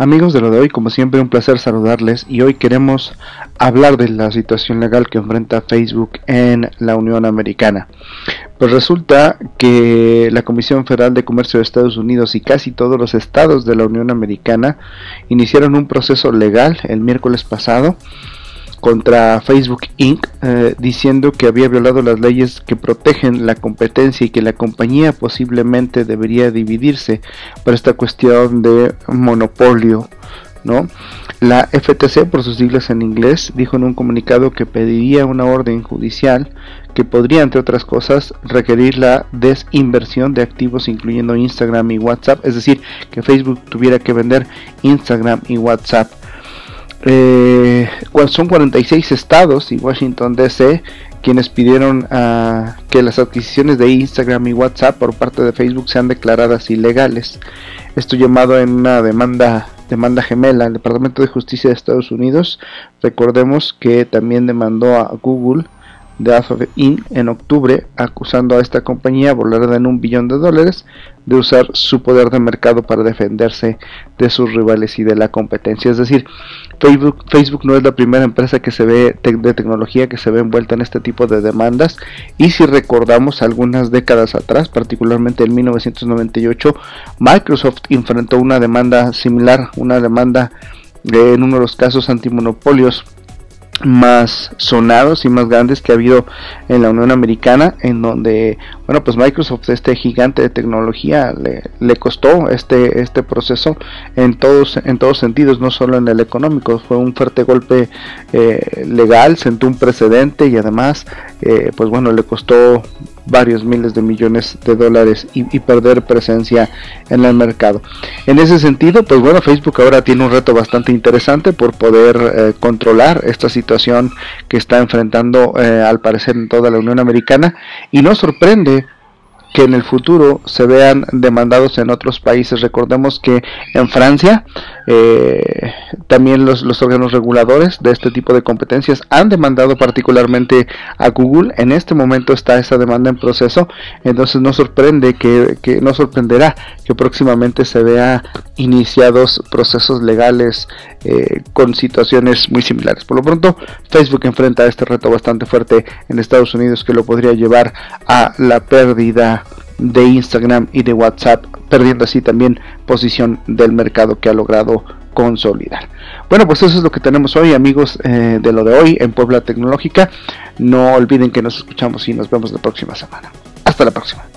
Amigos de lo de hoy, como siempre un placer saludarles y hoy queremos hablar de la situación legal que enfrenta Facebook en la Unión Americana. Pues resulta que la Comisión Federal de Comercio de Estados Unidos y casi todos los estados de la Unión Americana iniciaron un proceso legal el miércoles pasado contra Facebook Inc., eh, diciendo que había violado las leyes que protegen la competencia y que la compañía posiblemente debería dividirse por esta cuestión de monopolio. ¿no? La FTC, por sus siglas en inglés, dijo en un comunicado que pediría una orden judicial que podría, entre otras cosas, requerir la desinversión de activos incluyendo Instagram y WhatsApp, es decir, que Facebook tuviera que vender Instagram y WhatsApp eh, son 46 estados y Washington DC quienes pidieron uh, que las adquisiciones de Instagram y WhatsApp por parte de Facebook sean declaradas ilegales. Esto llamado en una demanda demanda gemela al Departamento de Justicia de Estados Unidos. Recordemos que también demandó a Google de Alphabet Inc. en octubre, acusando a esta compañía valorada en un billón de dólares de usar su poder de mercado para defenderse de sus rivales y de la competencia. Es decir, Facebook, Facebook no es la primera empresa que se ve de tecnología que se ve envuelta en este tipo de demandas. Y si recordamos algunas décadas atrás, particularmente en 1998, Microsoft enfrentó una demanda similar, una demanda de, en uno de los casos antimonopolios más sonados y más grandes que ha habido en la Unión Americana en donde bueno pues Microsoft este gigante de tecnología le, costó este este proceso en todos en todos sentidos no solo en el económico. Fue un fuerte golpe eh, legal sentó un precedente y además eh, pues bueno le costó varios miles de millones de dólares y, perder presencia en el mercado. En ese sentido, pues bueno, Facebook ahora tiene un reto bastante interesante por poder eh, controlar esta situación que está enfrentando eh, al parecer en toda la Unión Americana y no sorprende que en el futuro se vean demandados en otros países. Recordemos que en Francia eh, también los, los, órganos reguladores de este tipo de competencias han demandado particularmente a Google. En este momento está esa demanda en proceso, entonces no sorprende que, que no sorprenderá que próximamente se vea iniciados procesos legales eh, con situaciones muy similares. Por lo pronto, Facebook enfrenta este reto bastante fuerte en Estados Unidos que lo podría llevar a la pérdida de Instagram y de WhatsApp, perdiendo así también posición del mercado que ha logrado consolidar. Bueno, pues eso es lo que tenemos hoy, amigos eh, de lo de hoy en Puebla Tecnológica. No olviden que nos escuchamos y nos vemos la próxima semana. Hasta la próxima.